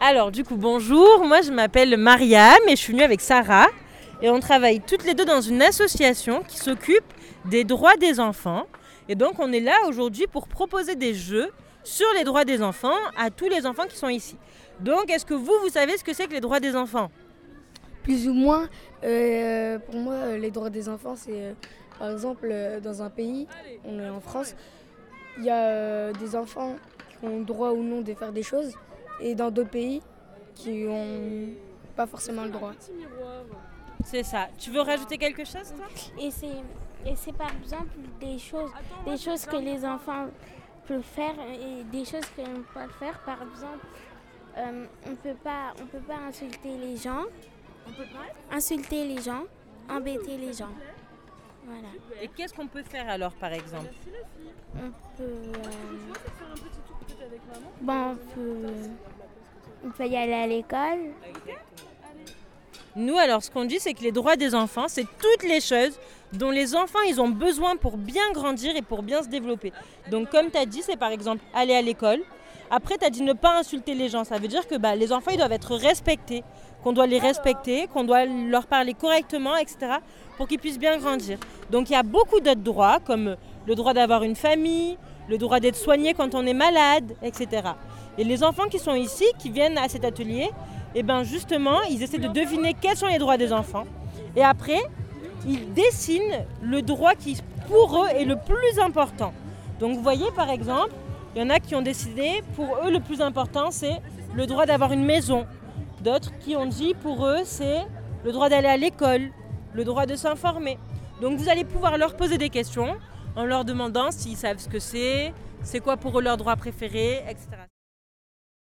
Alors, du coup, bonjour. Moi, je m'appelle Mariam et je suis venue avec Sarah. Et on travaille toutes les deux dans une association qui s'occupe des droits des enfants. Et donc, on est là aujourd'hui pour proposer des jeux sur les droits des enfants à tous les enfants qui sont ici. Donc, est-ce que vous, vous savez ce que c'est que les droits des enfants? Plus ou moins, euh, pour moi, les droits des enfants, c'est euh, par exemple euh, dans un pays, on est en France, il y a des enfants qui ont le droit ou non de faire des choses, et dans d'autres pays qui n'ont pas forcément le droit. C'est ça. Tu veux rajouter quelque chose, toi? Et c'est, et c'est par exemple des choses, des choses que les enfants peuvent faire et des choses qu'ils ne peuvent pas faire. Par exemple, euh, on peut pas, on peut pas insulter les gens. On peut pas? Insulter les gens, embêter les gens. Voilà. Et qu'est-ce qu'on peut faire alors, par exemple? On peut, euh, bon, on peut, on peut y aller à l'école. Nous, alors, ce qu'on dit, c'est que les droits des enfants, c'est toutes les choses dont les enfants, ils ont besoin pour bien grandir et pour bien se développer. Donc, comme tu as dit, c'est par exemple aller à l'école. Après, tu as dit ne pas insulter les gens. Ça veut dire que bah, les enfants, ils doivent être respectés, qu'on doit les respecter, qu'on doit leur parler correctement, etc., pour qu'ils puissent bien grandir. Donc, il y a beaucoup d'autres droits, comme le droit d'avoir une famille, le droit d'être soigné quand on est malade, etc. Et les enfants qui sont ici, qui viennent à cet atelier, et bien justement, ils essaient de deviner quels sont les droits des enfants. Et après, ils dessinent le droit qui, pour eux, est le plus important. Donc vous voyez, par exemple, il y en a qui ont décidé, pour eux, le plus important, c'est le droit d'avoir une maison. D'autres qui ont dit, pour eux, c'est le droit d'aller à l'école, le droit de s'informer. Donc vous allez pouvoir leur poser des questions en leur demandant s'ils savent ce que c'est, c'est quoi pour eux leur droit préféré, etc.